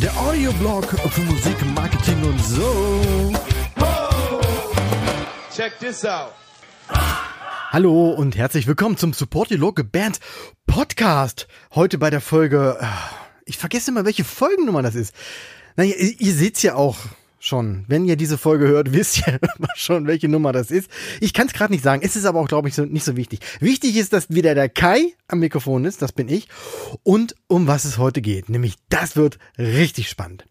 Der Audioblog für Musik, Marketing und so. Check this out. Hallo und herzlich willkommen zum Support Your Local Band Podcast. Heute bei der Folge, äh, ich vergesse immer, welche Folgennummer das ist. Naja, ihr, ihr seht's ja auch schon. Wenn ihr diese Folge hört, wisst ihr schon, welche Nummer das ist. Ich kann es gerade nicht sagen. Es ist aber auch, glaube ich, so, nicht so wichtig. Wichtig ist, dass wieder der Kai am Mikrofon ist, das bin ich. Und um was es heute geht. Nämlich, das wird richtig spannend.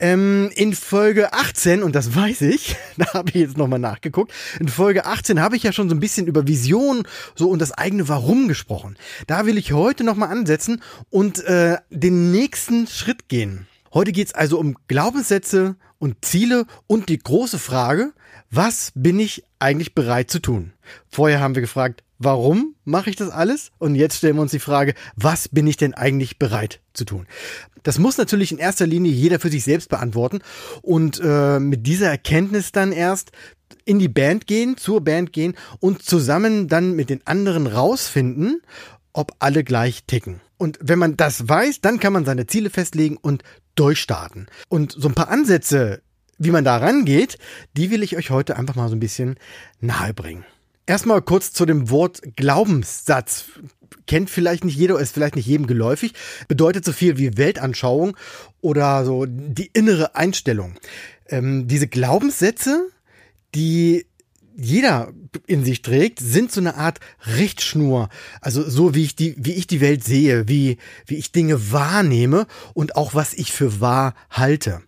Ähm, in Folge 18, und das weiß ich, da habe ich jetzt nochmal nachgeguckt, in Folge 18 habe ich ja schon so ein bisschen über Vision so und das eigene Warum gesprochen. Da will ich heute nochmal ansetzen und äh, den nächsten Schritt gehen. Heute geht's also um Glaubenssätze und Ziele und die große Frage, was bin ich eigentlich bereit zu tun? Vorher haben wir gefragt, warum mache ich das alles? Und jetzt stellen wir uns die Frage, was bin ich denn eigentlich bereit zu tun? Das muss natürlich in erster Linie jeder für sich selbst beantworten und äh, mit dieser Erkenntnis dann erst in die Band gehen, zur Band gehen und zusammen dann mit den anderen rausfinden, ob alle gleich ticken. Und wenn man das weiß, dann kann man seine Ziele festlegen und durchstarten. Und so ein paar Ansätze, wie man da rangeht, die will ich euch heute einfach mal so ein bisschen nahebringen. Erstmal kurz zu dem Wort Glaubenssatz. Kennt vielleicht nicht jeder, ist vielleicht nicht jedem geläufig. Bedeutet so viel wie Weltanschauung oder so die innere Einstellung. Ähm, diese Glaubenssätze, die jeder in sich trägt, sind so eine Art Richtschnur. Also so wie ich die, wie ich die Welt sehe, wie, wie ich Dinge wahrnehme und auch was ich für wahr halte.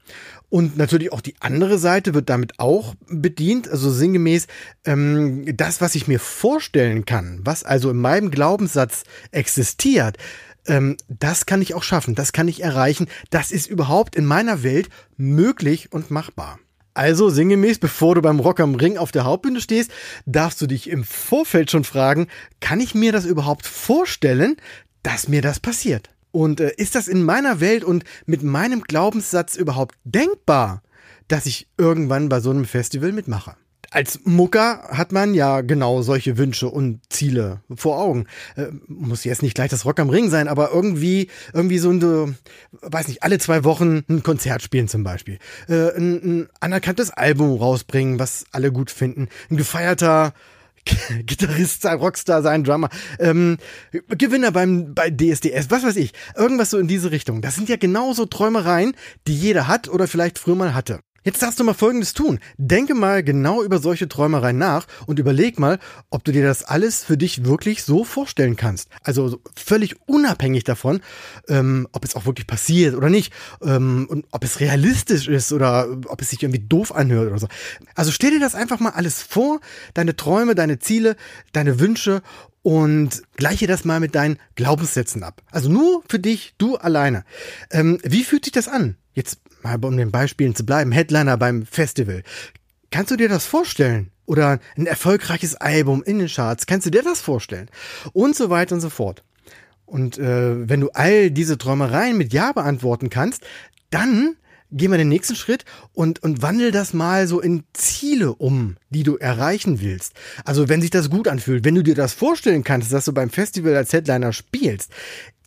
Und natürlich auch die andere Seite wird damit auch bedient, also sinngemäß ähm, das, was ich mir vorstellen kann, was also in meinem Glaubenssatz existiert, ähm, das kann ich auch schaffen, das kann ich erreichen, das ist überhaupt in meiner Welt möglich und machbar. Also sinngemäß, bevor du beim Rock am Ring auf der Hauptbühne stehst, darfst du dich im Vorfeld schon fragen, kann ich mir das überhaupt vorstellen, dass mir das passiert? Und äh, ist das in meiner Welt und mit meinem Glaubenssatz überhaupt denkbar, dass ich irgendwann bei so einem Festival mitmache? Als Mucker hat man ja genau solche Wünsche und Ziele vor Augen. Äh, muss jetzt nicht gleich das Rock am Ring sein, aber irgendwie, irgendwie so ein, weiß nicht, alle zwei Wochen ein Konzert spielen zum Beispiel. Äh, ein, ein anerkanntes Album rausbringen, was alle gut finden. Ein gefeierter Gitarrist sein, Rockstar sein, Drummer, ähm, Gewinner beim bei DSDS, was weiß ich, irgendwas so in diese Richtung. Das sind ja genauso Träumereien, die jeder hat oder vielleicht früher mal hatte. Jetzt darfst du mal Folgendes tun. Denke mal genau über solche Träumereien nach und überleg mal, ob du dir das alles für dich wirklich so vorstellen kannst. Also völlig unabhängig davon, ähm, ob es auch wirklich passiert oder nicht ähm, und ob es realistisch ist oder ob es sich irgendwie doof anhört oder so. Also stell dir das einfach mal alles vor, deine Träume, deine Ziele, deine Wünsche und gleiche das mal mit deinen Glaubenssätzen ab. Also nur für dich, du alleine. Ähm, wie fühlt sich das an? Jetzt mal um den Beispielen zu bleiben, Headliner beim Festival. Kannst du dir das vorstellen? Oder ein erfolgreiches Album in den Charts, kannst du dir das vorstellen? Und so weiter und so fort. Und äh, wenn du all diese Träumereien mit Ja beantworten kannst, dann geh mal den nächsten Schritt und, und wandel das mal so in Ziele um, die du erreichen willst. Also wenn sich das gut anfühlt, wenn du dir das vorstellen kannst, dass du beim Festival als Headliner spielst,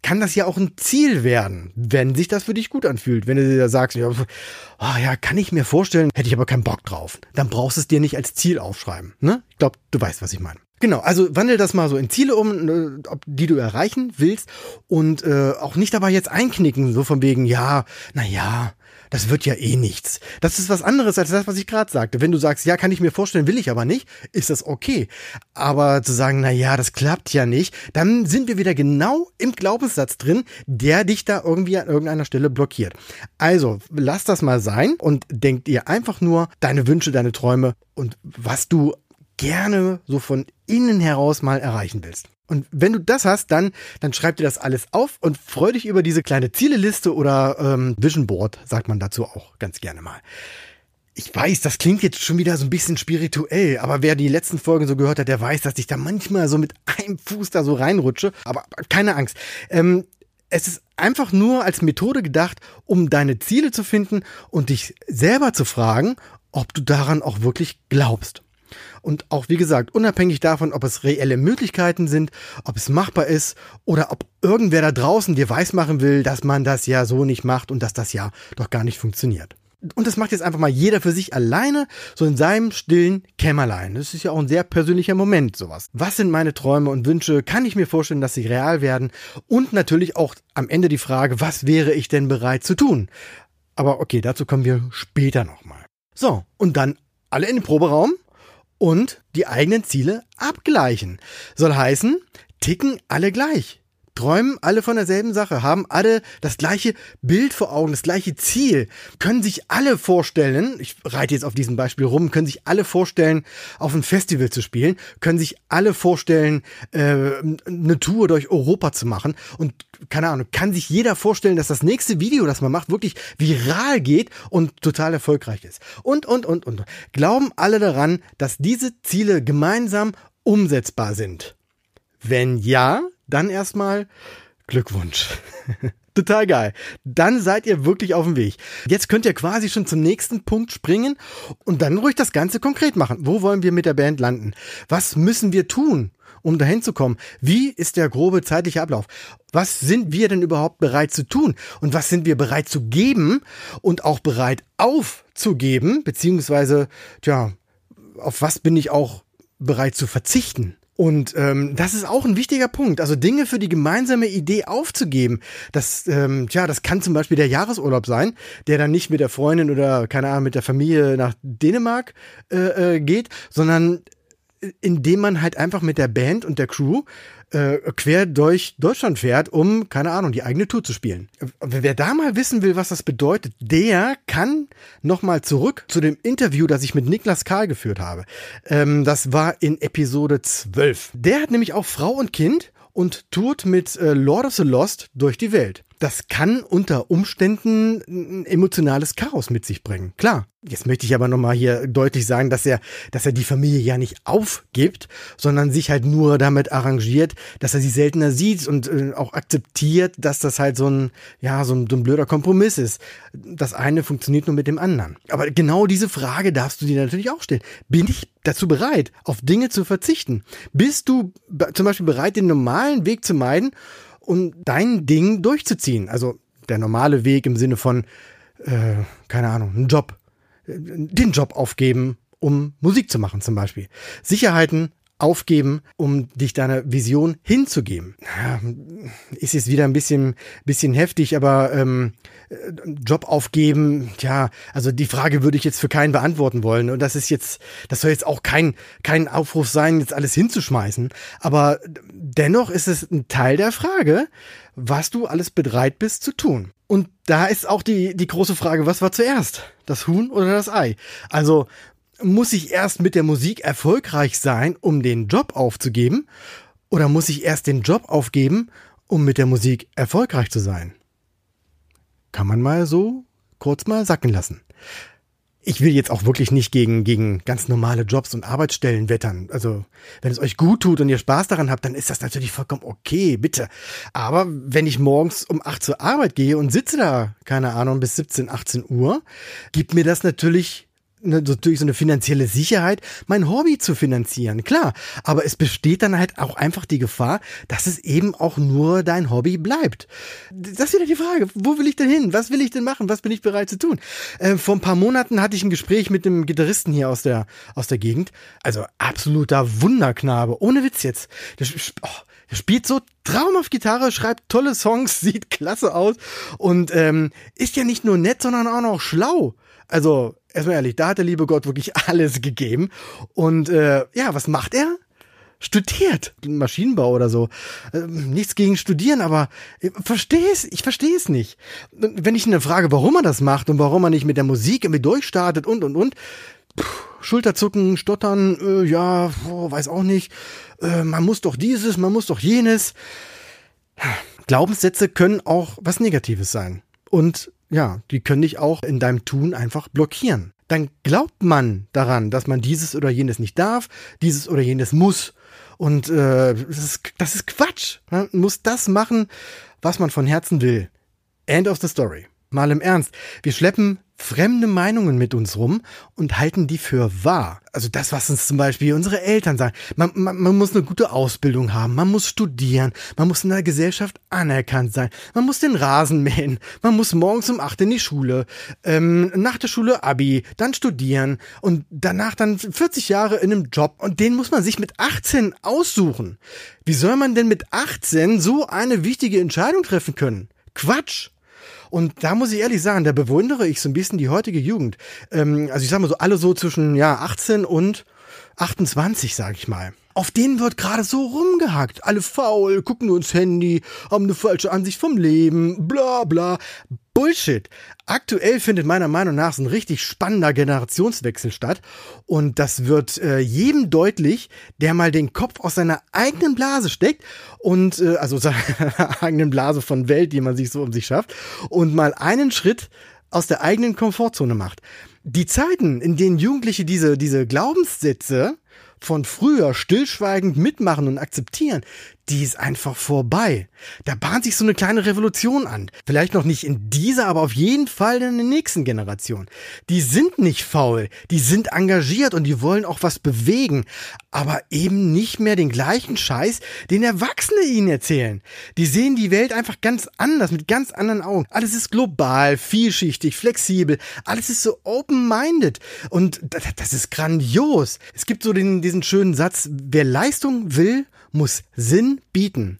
kann das ja auch ein Ziel werden, wenn sich das für dich gut anfühlt. Wenn du dir sagst, ja, oh ja, kann ich mir vorstellen, hätte ich aber keinen Bock drauf. Dann brauchst du es dir nicht als Ziel aufschreiben. Ne? Ich glaube, du weißt, was ich meine. Genau, also wandel das mal so in Ziele um, äh, die du erreichen willst und äh, auch nicht dabei jetzt einknicken, so von wegen, ja, na ja, das wird ja eh nichts. Das ist was anderes als das, was ich gerade sagte. Wenn du sagst, ja, kann ich mir vorstellen, will ich aber nicht, ist das okay. Aber zu sagen, na ja, das klappt ja nicht, dann sind wir wieder genau im Glaubenssatz drin, der dich da irgendwie an irgendeiner Stelle blockiert. Also, lass das mal sein und denk dir einfach nur deine Wünsche, deine Träume und was du gerne so von innen heraus mal erreichen willst. Und wenn du das hast, dann, dann schreib dir das alles auf und freu dich über diese kleine Zieleliste oder ähm, Vision Board, sagt man dazu auch ganz gerne mal. Ich weiß, das klingt jetzt schon wieder so ein bisschen spirituell, aber wer die letzten Folgen so gehört hat, der weiß, dass ich da manchmal so mit einem Fuß da so reinrutsche. Aber keine Angst. Ähm, es ist einfach nur als Methode gedacht, um deine Ziele zu finden und dich selber zu fragen, ob du daran auch wirklich glaubst. Und auch, wie gesagt, unabhängig davon, ob es reelle Möglichkeiten sind, ob es machbar ist oder ob irgendwer da draußen dir weismachen will, dass man das ja so nicht macht und dass das ja doch gar nicht funktioniert. Und das macht jetzt einfach mal jeder für sich alleine, so in seinem stillen Kämmerlein. Das ist ja auch ein sehr persönlicher Moment, sowas. Was sind meine Träume und Wünsche? Kann ich mir vorstellen, dass sie real werden? Und natürlich auch am Ende die Frage, was wäre ich denn bereit zu tun? Aber okay, dazu kommen wir später nochmal. So, und dann alle in den Proberaum und die eigenen Ziele abgleichen. Soll heißen, ticken alle gleich träumen alle von derselben Sache, haben alle das gleiche Bild vor Augen, das gleiche Ziel, können sich alle vorstellen, ich reite jetzt auf diesem Beispiel rum, können sich alle vorstellen, auf ein Festival zu spielen, können sich alle vorstellen, äh, eine Tour durch Europa zu machen und keine Ahnung, kann sich jeder vorstellen, dass das nächste Video, das man macht, wirklich viral geht und total erfolgreich ist. Und, und, und, und. Glauben alle daran, dass diese Ziele gemeinsam umsetzbar sind? Wenn ja, dann erstmal Glückwunsch. Total geil. Dann seid ihr wirklich auf dem Weg. Jetzt könnt ihr quasi schon zum nächsten Punkt springen und dann ruhig das Ganze konkret machen. Wo wollen wir mit der Band landen? Was müssen wir tun, um dahin zu kommen? Wie ist der grobe zeitliche Ablauf? Was sind wir denn überhaupt bereit zu tun? Und was sind wir bereit zu geben und auch bereit aufzugeben? Beziehungsweise, tja, auf was bin ich auch bereit zu verzichten? Und ähm, das ist auch ein wichtiger Punkt. Also Dinge für die gemeinsame Idee aufzugeben. Das, ähm, tja, das kann zum Beispiel der Jahresurlaub sein, der dann nicht mit der Freundin oder keine Ahnung mit der Familie nach Dänemark äh, äh, geht, sondern indem man halt einfach mit der Band und der Crew äh, quer durch Deutschland fährt, um, keine Ahnung, die eigene Tour zu spielen. Wer da mal wissen will, was das bedeutet, der kann nochmal zurück zu dem Interview, das ich mit Niklas Karl geführt habe. Ähm, das war in Episode 12. Der hat nämlich auch Frau und Kind und tourt mit äh, Lord of the Lost durch die Welt das kann unter Umständen ein emotionales Chaos mit sich bringen. Klar. Jetzt möchte ich aber nochmal hier deutlich sagen, dass er, dass er die Familie ja nicht aufgibt, sondern sich halt nur damit arrangiert, dass er sie seltener sieht und äh, auch akzeptiert, dass das halt so ein, ja, so ein, so ein blöder Kompromiss ist. Das eine funktioniert nur mit dem anderen. Aber genau diese Frage darfst du dir natürlich auch stellen. Bin ich dazu bereit, auf Dinge zu verzichten? Bist du zum Beispiel bereit, den normalen Weg zu meiden um dein Ding durchzuziehen. Also der normale Weg im Sinne von, äh, keine Ahnung, einen Job, den Job aufgeben, um Musik zu machen zum Beispiel. Sicherheiten aufgeben, um dich deiner Vision hinzugeben. Ist jetzt wieder ein bisschen, bisschen heftig, aber ähm, Job aufgeben, ja, also die Frage würde ich jetzt für keinen beantworten wollen. Und das ist jetzt, das soll jetzt auch kein, kein Aufruf sein, jetzt alles hinzuschmeißen. Aber dennoch ist es ein Teil der Frage, was du alles bereit bist zu tun. Und da ist auch die, die große Frage, was war zuerst? Das Huhn oder das Ei? Also, muss ich erst mit der Musik erfolgreich sein, um den Job aufzugeben? Oder muss ich erst den Job aufgeben, um mit der Musik erfolgreich zu sein? Kann man mal so kurz mal sacken lassen. Ich will jetzt auch wirklich nicht gegen, gegen ganz normale Jobs und Arbeitsstellen wettern. Also, wenn es euch gut tut und ihr Spaß daran habt, dann ist das natürlich vollkommen okay, bitte. Aber wenn ich morgens um 8 zur Arbeit gehe und sitze da, keine Ahnung, bis 17, 18 Uhr, gibt mir das natürlich natürlich so eine finanzielle Sicherheit, mein Hobby zu finanzieren, klar. Aber es besteht dann halt auch einfach die Gefahr, dass es eben auch nur dein Hobby bleibt. Das ist wieder die Frage, wo will ich denn hin? Was will ich denn machen? Was bin ich bereit zu tun? Äh, vor ein paar Monaten hatte ich ein Gespräch mit einem Gitarristen hier aus der, aus der Gegend. Also absoluter Wunderknabe. Ohne Witz jetzt. Der, oh, der spielt so traumhaft Gitarre, schreibt tolle Songs, sieht klasse aus und ähm, ist ja nicht nur nett, sondern auch noch schlau. Also, erstmal ehrlich, da hat der liebe Gott wirklich alles gegeben. Und äh, ja, was macht er? Studiert Maschinenbau oder so. Äh, nichts gegen Studieren, aber ich verstehe es, ich verstehe es nicht. Wenn ich ihn frage, warum er das macht und warum er nicht mit der Musik irgendwie durchstartet und und und, Puh, Schulterzucken, stottern, äh, ja, oh, weiß auch nicht. Äh, man muss doch dieses, man muss doch jenes. Glaubenssätze können auch was Negatives sein. Und ja, die können dich auch in deinem Tun einfach blockieren. Dann glaubt man daran, dass man dieses oder jenes nicht darf, dieses oder jenes muss. Und äh, das, ist, das ist Quatsch. Man muss das machen, was man von Herzen will. End of the story. Mal im Ernst, wir schleppen fremde Meinungen mit uns rum und halten die für wahr. Also das, was uns zum Beispiel unsere Eltern sagen. Man, man, man muss eine gute Ausbildung haben, man muss studieren, man muss in der Gesellschaft anerkannt sein, man muss den Rasen mähen, man muss morgens um acht in die Schule, ähm, nach der Schule Abi, dann studieren und danach dann 40 Jahre in einem Job und den muss man sich mit 18 aussuchen. Wie soll man denn mit 18 so eine wichtige Entscheidung treffen können? Quatsch! Und da muss ich ehrlich sagen, da bewundere ich so ein bisschen die heutige Jugend. Ähm, also ich sag mal so, alle so zwischen ja 18 und 28, sag ich mal. Auf denen wird gerade so rumgehackt. Alle faul, gucken nur ins Handy, haben eine falsche Ansicht vom Leben, bla bla. Bullshit. Aktuell findet meiner Meinung nach so ein richtig spannender Generationswechsel statt. Und das wird äh, jedem deutlich, der mal den Kopf aus seiner eigenen Blase steckt und äh, also seiner eigenen Blase von Welt, die man sich so um sich schafft, und mal einen Schritt aus der eigenen Komfortzone macht. Die Zeiten, in denen Jugendliche diese, diese Glaubenssätze von früher stillschweigend mitmachen und akzeptieren, die ist einfach vorbei. Da bahnt sich so eine kleine Revolution an. Vielleicht noch nicht in dieser, aber auf jeden Fall in der nächsten Generation. Die sind nicht faul, die sind engagiert und die wollen auch was bewegen, aber eben nicht mehr den gleichen Scheiß, den Erwachsene ihnen erzählen. Die sehen die Welt einfach ganz anders, mit ganz anderen Augen. Alles ist global, vielschichtig, flexibel, alles ist so open-minded und das ist grandios. Es gibt so den, diesen schönen Satz, wer Leistung will, muss Sinn bieten.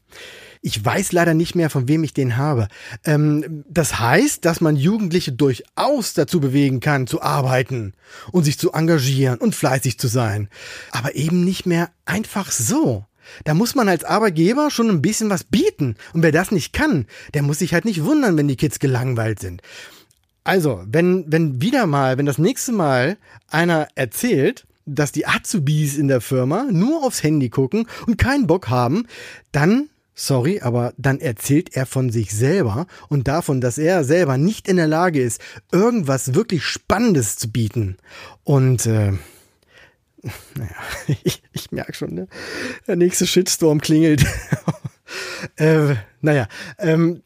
Ich weiß leider nicht mehr, von wem ich den habe. Ähm, das heißt, dass man Jugendliche durchaus dazu bewegen kann, zu arbeiten und sich zu engagieren und fleißig zu sein. Aber eben nicht mehr einfach so. Da muss man als Arbeitgeber schon ein bisschen was bieten. Und wer das nicht kann, der muss sich halt nicht wundern, wenn die Kids gelangweilt sind. Also, wenn, wenn wieder mal, wenn das nächste Mal einer erzählt, dass die Azubis in der Firma nur aufs Handy gucken und keinen Bock haben, dann Sorry, aber dann erzählt er von sich selber und davon, dass er selber nicht in der Lage ist, irgendwas wirklich Spannendes zu bieten. Und äh, naja, ich, ich merke schon, ne? der nächste Shitstorm klingelt. äh, naja, ähm,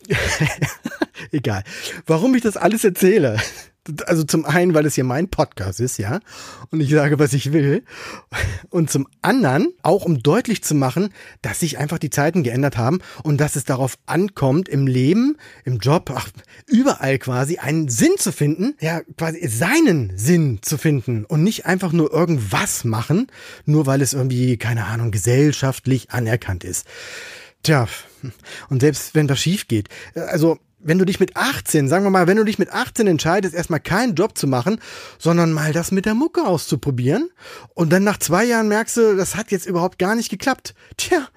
egal. Warum ich das alles erzähle, also zum einen, weil es hier mein Podcast ist, ja, und ich sage, was ich will. Und zum anderen auch, um deutlich zu machen, dass sich einfach die Zeiten geändert haben und dass es darauf ankommt, im Leben, im Job, ach, überall quasi einen Sinn zu finden, ja, quasi seinen Sinn zu finden und nicht einfach nur irgendwas machen, nur weil es irgendwie, keine Ahnung, gesellschaftlich anerkannt ist. Tja, und selbst wenn was schief geht, also wenn du dich mit 18, sagen wir mal, wenn du dich mit 18 entscheidest, erstmal keinen Job zu machen, sondern mal das mit der Mucke auszuprobieren und dann nach zwei Jahren merkst du, das hat jetzt überhaupt gar nicht geklappt. Tja,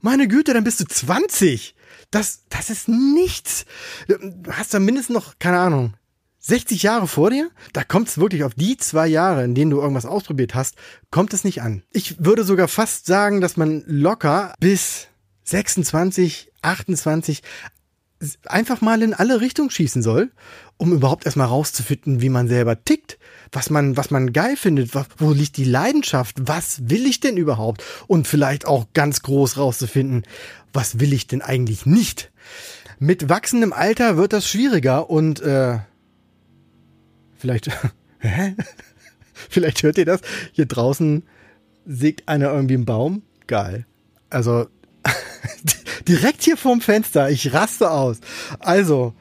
meine Güte, dann bist du 20. Das, das ist nichts. Du hast da mindestens noch, keine Ahnung, 60 Jahre vor dir? Da kommt es wirklich auf die zwei Jahre, in denen du irgendwas ausprobiert hast, kommt es nicht an. Ich würde sogar fast sagen, dass man locker bis 26, 28 einfach mal in alle Richtungen schießen soll, um überhaupt erstmal rauszufinden, wie man selber tickt, was man, was man geil findet, wo liegt die Leidenschaft, was will ich denn überhaupt und vielleicht auch ganz groß rauszufinden, was will ich denn eigentlich nicht. Mit wachsendem Alter wird das schwieriger und äh, vielleicht, vielleicht hört ihr das, hier draußen sägt einer irgendwie einen Baum, geil. Also direkt hier vorm Fenster. Ich raste aus. Also.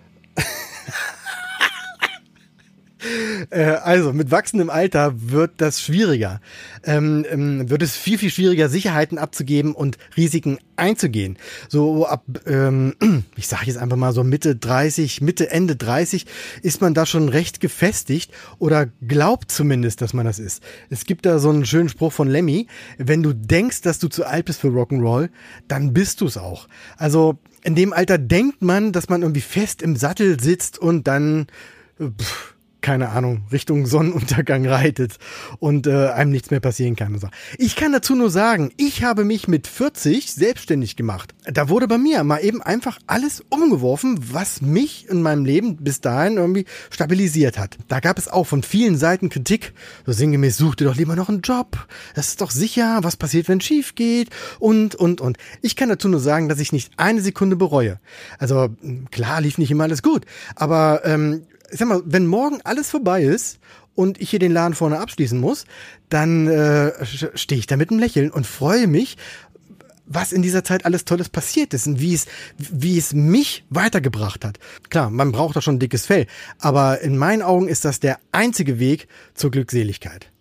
Äh, also, mit wachsendem Alter wird das schwieriger. Ähm, ähm, wird es viel, viel schwieriger, Sicherheiten abzugeben und Risiken einzugehen. So ab, ähm, ich sage jetzt einfach mal so Mitte 30, Mitte, Ende 30 ist man da schon recht gefestigt oder glaubt zumindest, dass man das ist. Es gibt da so einen schönen Spruch von Lemmy, wenn du denkst, dass du zu alt bist für Rock'n'Roll, dann bist du es auch. Also in dem Alter denkt man, dass man irgendwie fest im Sattel sitzt und dann pff, keine Ahnung, Richtung Sonnenuntergang reitet und äh, einem nichts mehr passieren kann. So. Ich kann dazu nur sagen, ich habe mich mit 40 selbstständig gemacht. Da wurde bei mir mal eben einfach alles umgeworfen, was mich in meinem Leben bis dahin irgendwie stabilisiert hat. Da gab es auch von vielen Seiten Kritik. So sinngemäß, such dir doch lieber noch einen Job. Das ist doch sicher. Was passiert, wenn es schief geht? Und, und, und. Ich kann dazu nur sagen, dass ich nicht eine Sekunde bereue. Also klar lief nicht immer alles gut, aber ähm, ich sag mal, wenn morgen alles vorbei ist und ich hier den Laden vorne abschließen muss, dann äh, stehe ich da mit einem Lächeln und freue mich, was in dieser Zeit alles Tolles passiert ist und wie es, wie es mich weitergebracht hat. Klar, man braucht da schon dickes Fell, aber in meinen Augen ist das der einzige Weg zur Glückseligkeit.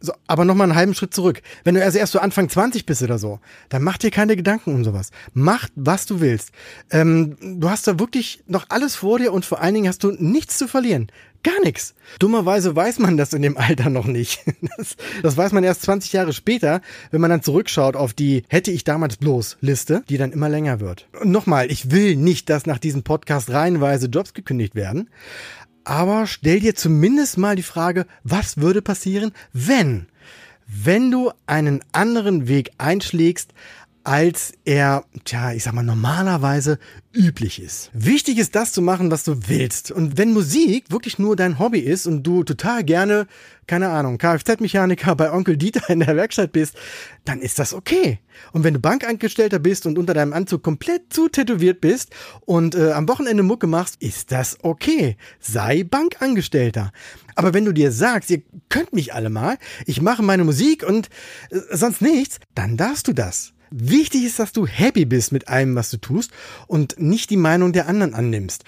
So, aber noch mal einen halben Schritt zurück. Wenn du also erst so Anfang 20 bist oder so, dann mach dir keine Gedanken um sowas. Mach, was du willst. Ähm, du hast da wirklich noch alles vor dir und vor allen Dingen hast du nichts zu verlieren. Gar nichts. Dummerweise weiß man das in dem Alter noch nicht. Das, das, weiß man erst 20 Jahre später, wenn man dann zurückschaut auf die hätte ich damals bloß Liste, die dann immer länger wird. Und nochmal, ich will nicht, dass nach diesem Podcast reihenweise Jobs gekündigt werden. Aber stell dir zumindest mal die Frage, was würde passieren, wenn, wenn du einen anderen Weg einschlägst, als er, tja, ich sag mal, normalerweise üblich ist. Wichtig ist das zu machen, was du willst. Und wenn Musik wirklich nur dein Hobby ist und du total gerne, keine Ahnung, Kfz-Mechaniker bei Onkel Dieter in der Werkstatt bist, dann ist das okay. Und wenn du Bankangestellter bist und unter deinem Anzug komplett zu tätowiert bist und äh, am Wochenende Mucke machst, ist das okay. Sei Bankangestellter. Aber wenn du dir sagst, ihr könnt mich alle mal, ich mache meine Musik und äh, sonst nichts, dann darfst du das. Wichtig ist, dass du happy bist mit allem, was du tust und nicht die Meinung der anderen annimmst.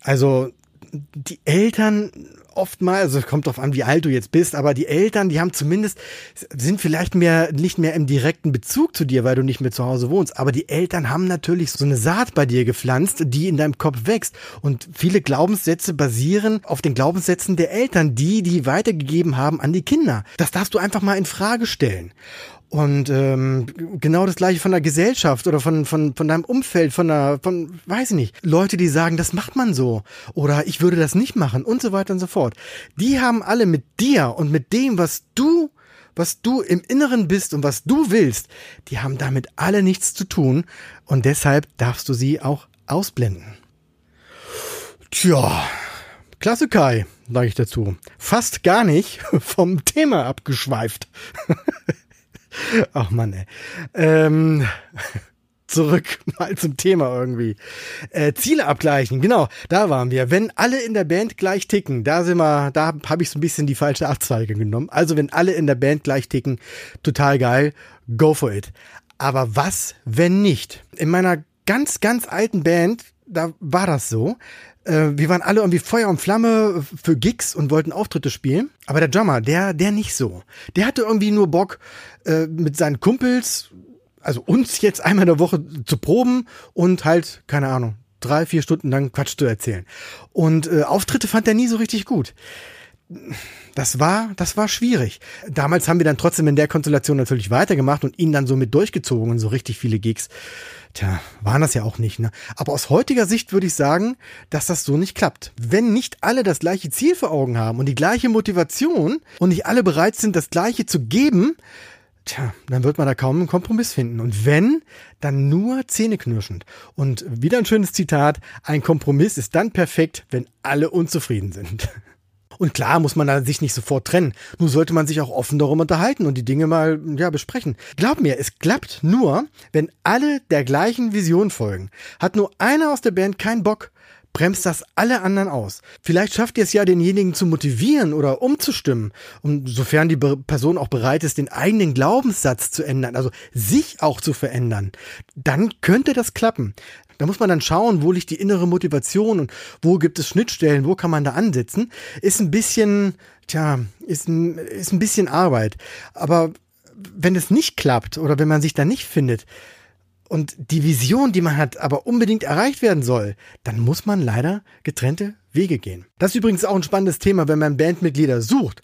Also die Eltern oftmals, also es kommt drauf an, wie alt du jetzt bist, aber die Eltern, die haben zumindest, sind vielleicht mehr, nicht mehr im direkten Bezug zu dir, weil du nicht mehr zu Hause wohnst, aber die Eltern haben natürlich so eine Saat bei dir gepflanzt, die in deinem Kopf wächst und viele Glaubenssätze basieren auf den Glaubenssätzen der Eltern, die die weitergegeben haben an die Kinder. Das darfst du einfach mal in Frage stellen. Und ähm, genau das gleiche von der Gesellschaft oder von, von, von deinem Umfeld, von der, von, weiß ich nicht, Leute, die sagen, das macht man so oder ich würde das nicht machen und so weiter und so fort. Die haben alle mit dir und mit dem, was du, was du im Inneren bist und was du willst, die haben damit alle nichts zu tun und deshalb darfst du sie auch ausblenden. Tja, klasse Kai, sage ich dazu. Fast gar nicht vom Thema abgeschweift. Ach man, ey. Ähm, zurück mal zum Thema irgendwie. Äh, Ziele abgleichen, genau, da waren wir. Wenn alle in der Band gleich ticken, da sind wir, da habe ich so ein bisschen die falsche Abzweige genommen. Also wenn alle in der Band gleich ticken, total geil, go for it. Aber was, wenn nicht? In meiner ganz, ganz alten Band, da war das so äh, wir waren alle irgendwie Feuer und Flamme für Gigs und wollten Auftritte spielen. Aber der Drummer, der, der nicht so. Der hatte irgendwie nur Bock, äh, mit seinen Kumpels, also uns jetzt einmal in der Woche zu proben und halt, keine Ahnung, drei, vier Stunden lang Quatsch zu erzählen. Und äh, Auftritte fand er nie so richtig gut. Das war, das war schwierig. Damals haben wir dann trotzdem in der Konstellation natürlich weitergemacht und ihn dann so mit durchgezogen, so richtig viele Gigs. Tja, waren das ja auch nicht, ne? Aber aus heutiger Sicht würde ich sagen, dass das so nicht klappt. Wenn nicht alle das gleiche Ziel vor Augen haben und die gleiche Motivation und nicht alle bereit sind, das gleiche zu geben, tja, dann wird man da kaum einen Kompromiss finden. Und wenn, dann nur zähneknirschend. Und wieder ein schönes Zitat, ein Kompromiss ist dann perfekt, wenn alle unzufrieden sind. Und klar muss man da sich nicht sofort trennen. Nur sollte man sich auch offen darum unterhalten und die Dinge mal, ja, besprechen. Glaub mir, es klappt nur, wenn alle der gleichen Vision folgen. Hat nur einer aus der Band keinen Bock, bremst das alle anderen aus. Vielleicht schafft ihr es ja, denjenigen zu motivieren oder umzustimmen, und sofern die Person auch bereit ist, den eigenen Glaubenssatz zu ändern, also sich auch zu verändern. Dann könnte das klappen. Da muss man dann schauen, wo liegt die innere Motivation und wo gibt es Schnittstellen, wo kann man da ansetzen. Ist ein bisschen, tja, ist ein, ist ein bisschen Arbeit. Aber wenn es nicht klappt oder wenn man sich da nicht findet, und die Vision, die man hat, aber unbedingt erreicht werden soll, dann muss man leider getrennte Wege gehen. Das ist übrigens auch ein spannendes Thema, wenn man Bandmitglieder sucht.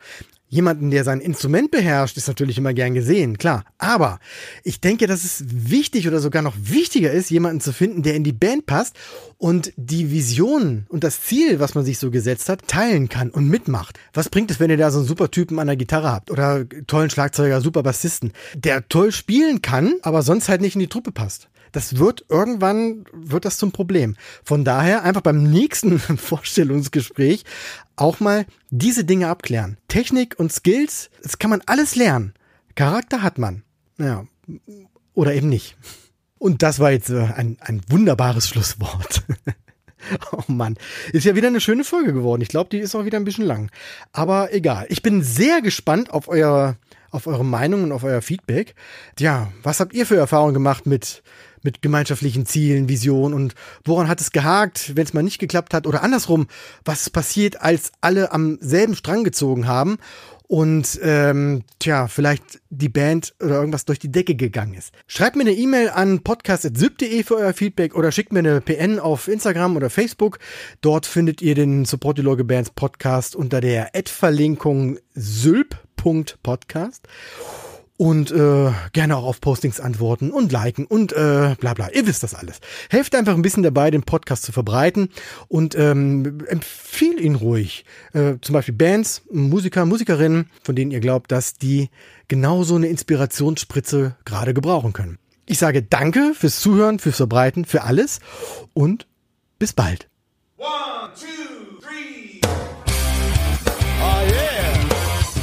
Jemanden, der sein Instrument beherrscht, ist natürlich immer gern gesehen, klar. Aber ich denke, dass es wichtig oder sogar noch wichtiger ist, jemanden zu finden, der in die Band passt und die Vision und das Ziel, was man sich so gesetzt hat, teilen kann und mitmacht. Was bringt es, wenn ihr da so einen super Typen an der Gitarre habt oder tollen Schlagzeuger, super Bassisten, der toll spielen kann, aber sonst halt nicht in die Truppe passt? Das wird irgendwann, wird das zum Problem. Von daher einfach beim nächsten Vorstellungsgespräch auch mal diese Dinge abklären. Technik und Skills, das kann man alles lernen. Charakter hat man. Ja. Oder eben nicht. Und das war jetzt äh, ein, ein wunderbares Schlusswort. Oh Mann, ist ja wieder eine schöne Folge geworden. Ich glaube, die ist auch wieder ein bisschen lang. Aber egal. Ich bin sehr gespannt auf euer, auf eure Meinung und auf euer Feedback. Ja, was habt ihr für Erfahrungen gemacht mit mit gemeinschaftlichen Zielen, Visionen und woran hat es gehakt, wenn es mal nicht geklappt hat oder andersrum, was passiert, als alle am selben Strang gezogen haben und ähm, tja, vielleicht die Band oder irgendwas durch die Decke gegangen ist. Schreibt mir eine E-Mail an podcast.syb.de für euer Feedback oder schickt mir eine PN auf Instagram oder Facebook. Dort findet ihr den Support die Loge Bands Podcast unter der Ad-Verlinkung sylp.podcast und äh, gerne auch auf Postings antworten und liken und äh, bla bla. Ihr wisst das alles. Helft einfach ein bisschen dabei, den Podcast zu verbreiten und ähm, empfehl ihn ruhig. Äh, zum Beispiel Bands, Musiker, Musikerinnen, von denen ihr glaubt, dass die genauso eine Inspirationsspritze gerade gebrauchen können. Ich sage danke fürs Zuhören, fürs Verbreiten, für alles und bis bald. One, two,